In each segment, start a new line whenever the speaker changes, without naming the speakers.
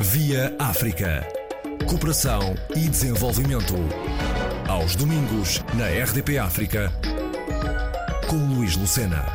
Via África. Cooperação e desenvolvimento. Aos domingos, na RDP África, com Luís Lucena.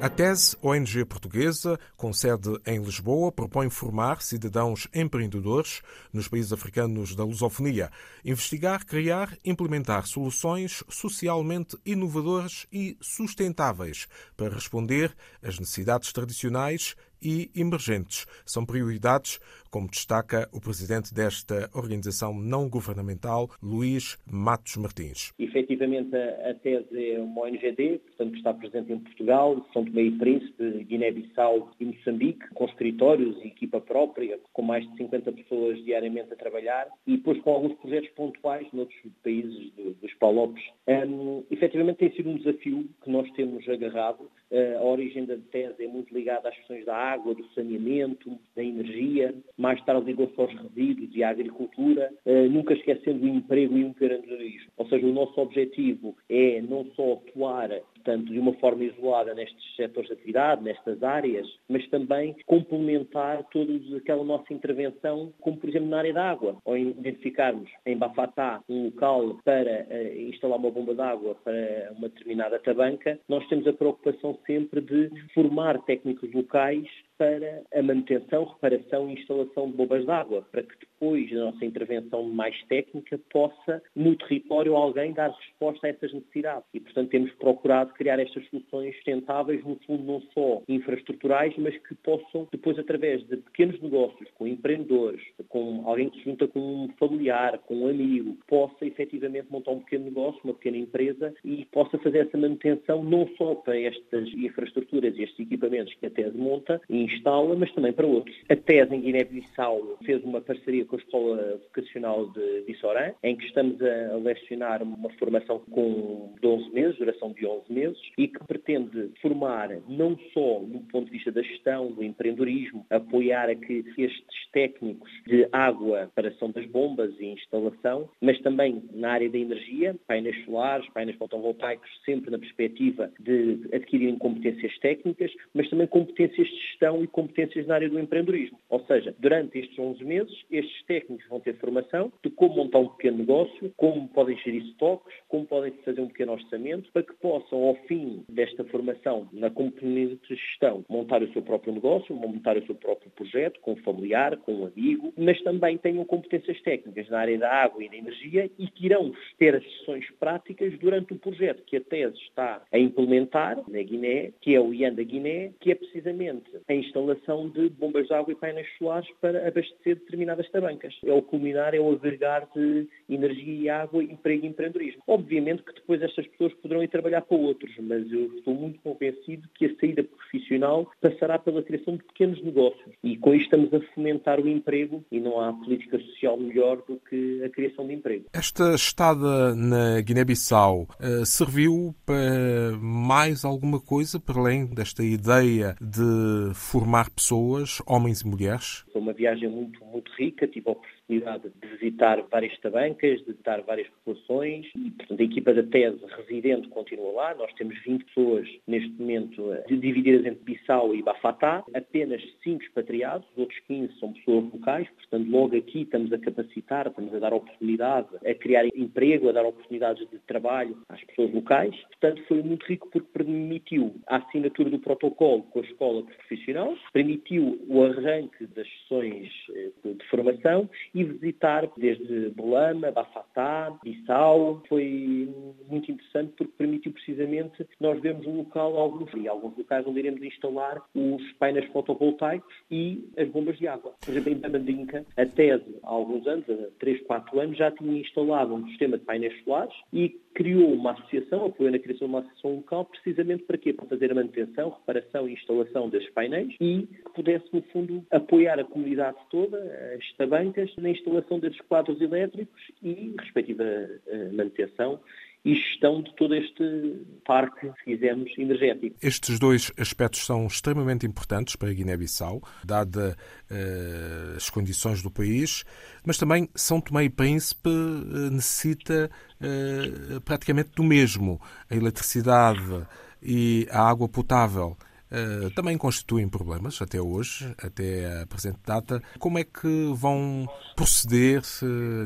A TESE, ONG portuguesa, com sede em Lisboa, propõe formar cidadãos empreendedores nos países africanos da lusofonia, investigar, criar, implementar soluções socialmente inovadoras e sustentáveis para responder às necessidades tradicionais e emergentes. São prioridades, como destaca o presidente desta organização não governamental, Luís Matos Martins.
Efetivamente, a tese é uma ONGD, portanto, está presente em Portugal, São Tomé e Príncipe, Guiné-Bissau e Moçambique, com escritórios e equipa própria, com mais de 50 pessoas diariamente a trabalhar, e depois com alguns projetos pontuais noutros países do, dos Palopes. Um, efetivamente, tem sido um desafio que nós temos agarrado. Uh, a origem da tese é muito ligada às questões da água, do saneamento, da energia, mais tarde ligou-se aos resíduos e à agricultura, eh, nunca esquecendo o emprego e o empreendedorismo. Ou seja, o nosso objetivo é não só atuar portanto, de uma forma isolada nestes setores de atividade, nestas áreas, mas também complementar toda aquela nossa intervenção, como por exemplo na área da água, ou identificarmos em Bafatá um local para uh, instalar uma bomba de água para uma determinada tabanca, nós temos a preocupação sempre de formar técnicos locais para a manutenção, reparação e instalação de bombas de água, para que depois da nossa intervenção mais técnica possa, no território, alguém dar resposta a essas necessidades. E, portanto, temos procurado criar estas soluções sustentáveis, no fundo, não só infraestruturais, mas que possam, depois, através de pequenos negócios, com empreendedores, com alguém que se junta com um familiar, com um amigo, possa efetivamente montar um pequeno negócio, uma pequena empresa e possa fazer essa manutenção não só para estas infraestruturas e estes equipamentos que a TES monta e instala, mas também para outros. A TES em Guiné-Bissau fez uma parceria com a Escola Vocacional de Vissorã, em que estamos a lecionar uma formação com 12 meses, duração de 11 meses, meses e que pretende formar não só no ponto de vista da gestão, do empreendedorismo, apoiar a que estes técnicos de água, reparação das bombas e instalação, mas também na área da energia, painéis solares, painéis fotovoltaicos, sempre na perspectiva de adquirirem competências técnicas, mas também competências de gestão e competências na área do empreendedorismo. Ou seja, durante estes 11 meses, estes técnicos vão ter formação de como montar um pequeno negócio, como podem gerir estoques, como podem fazer um pequeno orçamento, para que possam, ao fim desta formação na componente de gestão, montar o seu próprio negócio, montar o seu próprio projeto, com um familiar, com um amigo, mas também tenham competências técnicas na área da água e da energia e que irão ter as sessões práticas durante o projeto que a tese está a implementar na Guiné, que é o IAN da Guiné, que é precisamente a instalação de bombas de água e painéis solares para abastecer determinadas tabancas. É o culminar, é o agregar de energia e água, emprego e empreendedorismo. Obviamente que depois estas pessoas poderão ir trabalhar para outros, mas eu estou muito convencido que a saída profissional passará pela criação de pequenos negócios e com isto estamos a fomentar o emprego e não há política social melhor do que a criação de emprego.
Esta estada na Guiné-Bissau uh, serviu para mais alguma coisa para além desta ideia de formar pessoas, homens e mulheres?
Foi uma viagem muito, muito rica, tive a oportunidade de visitar várias tabancas, de visitar várias populações e, portanto, a equipa da tese residente continua lá. Nós temos 20 pessoas neste momento eh, divididas entre Bissau e Bafatá, apenas 5 expatriados, os outros 15 são pessoas locais, portanto, logo aqui estamos a capacitar, estamos a dar oportunidade, a criar emprego, a dar oportunidades de trabalho às pessoas locais. Portanto, foi muito rico porque permitiu a assinatura do protocolo com a escola profissional, permitiu o arranque das sessões eh, de formação e visitar desde Bolama, Bafatá, Bissau. Foi muito interessante porque permitiu precisamente nós vermos um local, alguns, e alguns locais onde iremos instalar os painéis fotovoltaicos e as bombas de água. Por exemplo, em Babandinca, a TESE, há alguns anos, há 3, 4 anos, já tinha instalado um sistema de painéis solares e criou uma associação, apoiou na criação de uma associação local, precisamente para quê? Para fazer a manutenção, reparação e instalação desses painéis e que pudesse, no fundo, apoiar a comunidade toda, as tabancas, na instalação desses quadros elétricos e respectiva eh, manutenção e gestão de todo este parque, se quisermos, energético.
Estes dois aspectos são extremamente importantes para a Guiné-Bissau, dada uh, as condições do país, mas também São Tomé e Príncipe uh, necessita uh, praticamente do mesmo. A eletricidade e a água potável uh, também constituem problemas até hoje, até a presente data. Como é que vão proceder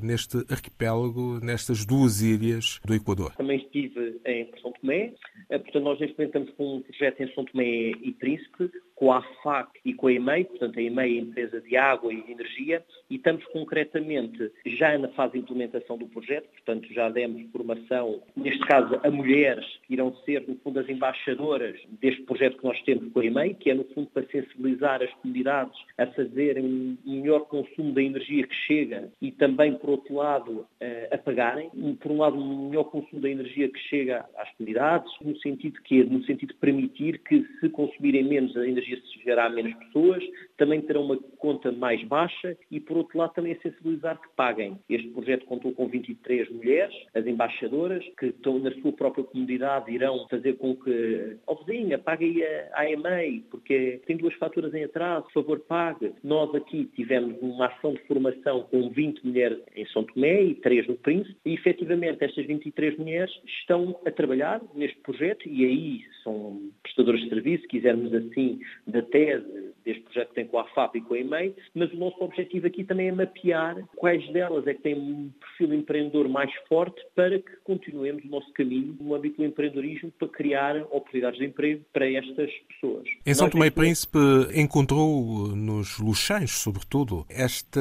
neste arquipélago, nestas duas ilhas do Equador?
Também estive em São Tomé, portanto nós neste momento estamos com um projeto em São Tomé e Príncipe, com a AFAC e com a EMEI, portanto a EMEI é a empresa de água e de energia, e estamos concretamente já na fase de implementação do projeto, portanto já demos formação, neste caso a mulheres que irão ser, no fundo, as embaixadoras deste projeto que nós temos com a EMEI, que é no fundo para sensibilizar as comunidades a fazerem um melhor consumo da energia que chega e também, por outro lado, a pagarem. Por um lado, um melhor consumo da energia que chega às comunidades, no sentido que no sentido de permitir que se consumirem menos a energia se chegará a menos pessoas, também terão uma conta mais baixa e, por outro lado, também a sensibilizar que paguem. Este projeto contou com 23 mulheres, as embaixadoras, que estão na sua própria comunidade, irão fazer com que, oh, vizinha, pague a EMEI, porque tem duas faturas em atraso, favor, pague. Nós aqui tivemos uma ação de formação com 20 mulheres em São Tomé e 3 no Príncipe, e efetivamente estas 23 mulheres estão a trabalhar neste projeto e aí são prestadoras de serviço, quisermos assim, da tese deste projeto tem com a FAP e com a EMEI, mas o nosso objetivo aqui também é mapear quais delas é que têm um perfil empreendedor mais forte para que continuemos o nosso caminho no âmbito do empreendedorismo para criar oportunidades de emprego para estas pessoas.
Em São Tomé e Príncipe encontrou nos Luxães, sobretudo, esta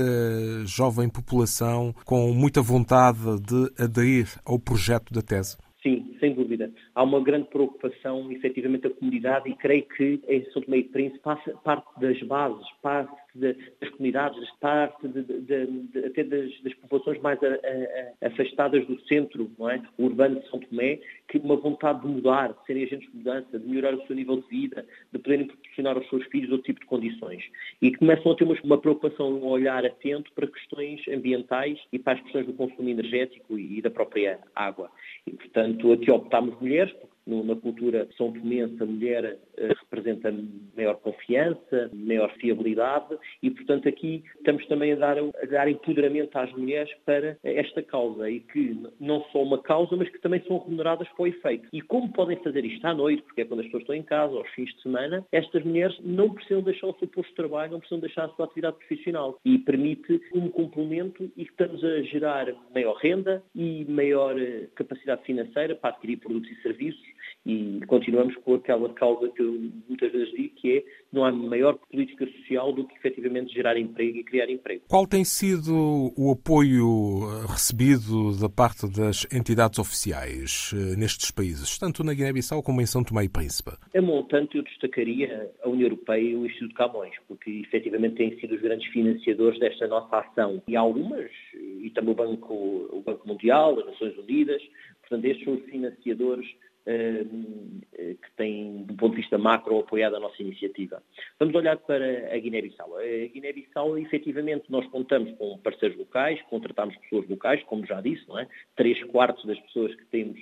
jovem população com muita vontade de aderir ao projeto da tese?
Sim, sem dúvida. Há uma grande preocupação, efetivamente, da comunidade e creio que em São Tomé e Príncipe parte das bases, parte de, das comunidades, parte de, de, até das, das, populações mais a, a, afastadas do centro não é? o urbano de São Tomé, que uma vontade de mudar, de serem agentes de mudança, de melhorar o seu nível de vida, de poderem proporcionar aos seus filhos outro tipo de condições. E começam a ter uma, uma preocupação, um olhar atento para questões ambientais e para as questões do consumo energético e, e da própria água. E, portanto, aqui optámos mulheres, porque na cultura são tomense a mulher eh, representa maior confiança, maior fiabilidade e, portanto, aqui estamos também a dar, a dar empoderamento às mulheres para esta causa e que não só uma causa, mas que também são remuneradas para o efeito. E como podem fazer isto à noite, porque é quando as pessoas estão em casa, aos fins de semana, estas mulheres não precisam deixar o seu posto de trabalho, não precisam deixar a sua atividade profissional e permite um complemento e que estamos a gerar maior renda e maior eh, capacidade financeira para adquirir produtos e serviços e continuamos com aquela causa que eu muitas vezes digo, que é não há maior política social do que efetivamente gerar emprego e criar emprego.
Qual tem sido o apoio eh, recebido da parte das entidades oficiais eh, nestes países, tanto na Guiné-Bissau como em São Tomé e Príncipe?
A montante eu destacaria a União Europeia e o Instituto Camões, porque efetivamente têm sido os grandes financiadores desta nossa ação. E algumas, e também o Banco, o Banco Mundial, as Nações Unidas, portanto estes são os financiadores que tem, do ponto de vista macro, apoiado a nossa iniciativa. Vamos olhar para a Guiné-Bissau. A Guiné-Bissau, efetivamente, nós contamos com parceiros locais, contratamos pessoas locais, como já disse, não é? Três quartos das pessoas que temos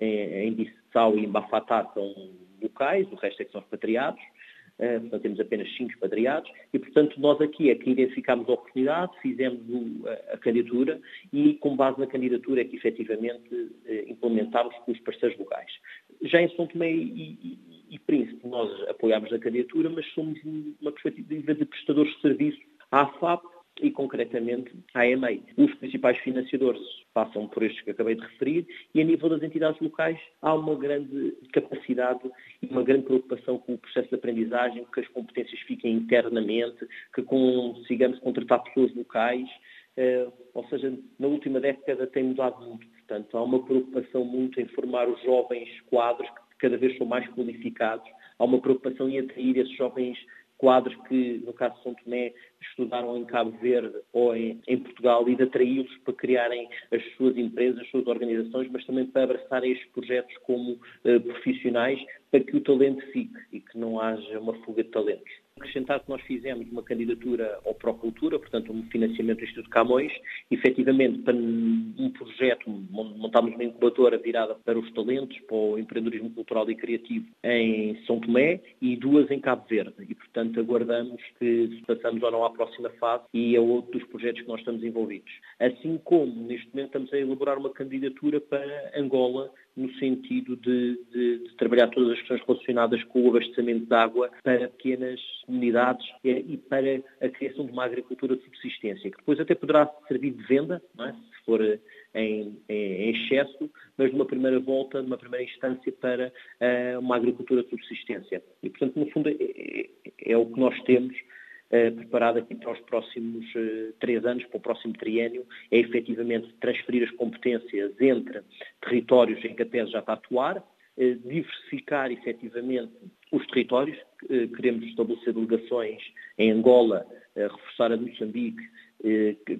em Bissau e em Bafatá são locais, o resto é que são repatriados. Eh, portanto, temos apenas cinco expatriados e, portanto, nós aqui é que identificámos a oportunidade, fizemos a, candidatura e, com base na candidatura, é que efetivamente eh, implementámos com os parceiros locais. Já em São Tomé e, e, e Príncipe, nós apoiámos a candidatura, mas somos uma perspectiva de prestadores de serviços à FAP e, concretamente, à EMEI. Os principais financiadores passam por estes que acabei de referir e, a nível das entidades locais, há uma grande capacidade e uma grande preocupação com o processo de aprendizagem, que as competências fiquem internamente, que consigamos contratar pessoas locais, eh, ou seja, na última década tem mudado muito. Portanto, há uma preocupação muito em formar os jovens quadros que cada vez são mais qualificados. Há uma preocupação em atrair esses jovens quadros que, no caso de São Tomé, estudaram em Cabo Verde ou em, em Portugal e de atraí-los para criarem as suas empresas, as suas organizações, mas também para abraçarem estes projetos como uh, profissionais para que o talento fique e que não haja uma fuga de talentos acrescentar que nós fizemos uma candidatura ao Procultura, portanto, um financiamento do Instituto Camões, efetivamente para um projeto, montámos uma incubadora virada para os talentos, para o empreendedorismo cultural e criativo em São Tomé e duas em Cabo Verde. E, portanto, aguardamos que passamos ou não à próxima fase e é outro dos projetos que nós estamos envolvidos. Assim como, neste momento, estamos a elaborar uma candidatura para Angola no sentido de, de, de, trabalhar todas as questões relacionadas com o abastecimento de água para pequenas comunidades e para a criação de uma agricultura de subsistência, que depois até poderá servir de venda, é? se for em, em, excesso, mas numa primeira volta, numa primeira instância, para uh, uma agricultura de subsistência. E, portanto, no fundo, é, é, é o que nós temos uh, preparado aqui para os próximos uh, três anos, para o próximo triênio, é efetivamente transferir as competências entre territórios em que a TES já está a atuar, diversificar efetivamente os territórios, queremos estabelecer delegações em Angola, reforçar a Moçambique,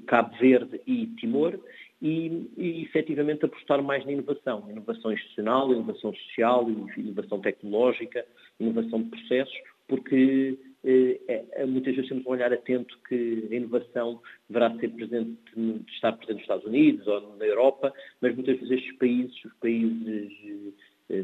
Cabo Verde e Timor e, e efetivamente apostar mais na inovação, inovação institucional, inovação social, inovação tecnológica, inovação de processos, porque eh, é, muitas vezes temos um olhar atento que a inovação deverá ser presente, estar presente nos Estados Unidos ou na Europa, mas muitas vezes estes países, os países eh,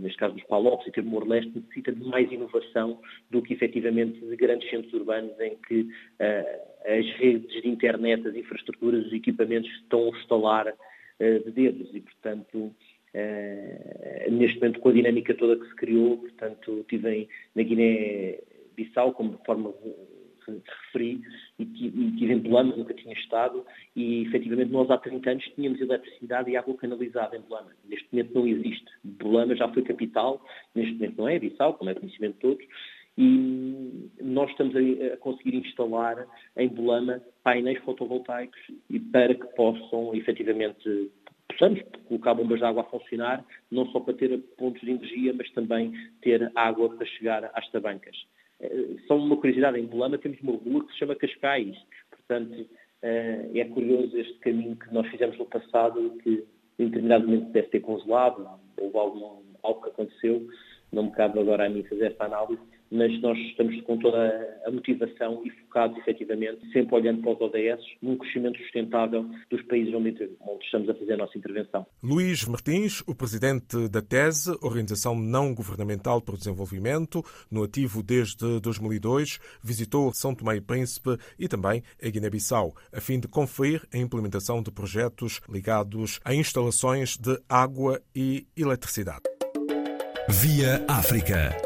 neste caso dos PALOPs e Timor-Leste, necessita de mais inovação do que efetivamente de grandes centros urbanos em que uh, as redes de internet, as infraestruturas, os equipamentos estão a instalar uh, de dedos. E, portanto, uh, neste momento com a dinâmica toda que se criou, portanto, tive na Guiné-Bissau como de forma referi, e, e tive em Belama, nunca tinha estado, e efetivamente nós há 30 anos tínhamos eletricidade e água canalizada em Belama. Neste momento não existe. Belama já foi capital, neste momento não é, Bissau, como é conhecimento de todos, e nós estamos a, conseguir instalar em Belama painéis fotovoltaicos e para que possam efetivamente possamos colocar bombas de água a funcionar, não só para ter pontos de energia, mas também ter água para chegar às tabancas. Eh, só uma curiosidade, em Bolama temos uma rua que se chama Cascais. Portanto, eh, é curioso este caminho que nós fizemos no passado, que em determinado momento deve ter congelado, ou algo, algo que aconteceu, não me cabe agora a mim fazer essa análise, mas nós estamos com toda a motivação e focados efetivamente, sempre olhando para os ODS, num crescimento sustentável dos países onde, onde estamos a fazer a nossa intervenção.
Luís Martins, o presidente da TESE, Organização Não Governamental para o Desenvolvimento, no ativo desde 2002, visitou São Tomé e Príncipe e também a Guiné-Bissau, a fim de conferir a implementação de projetos ligados a instalações de água e eletricidade.
Via África.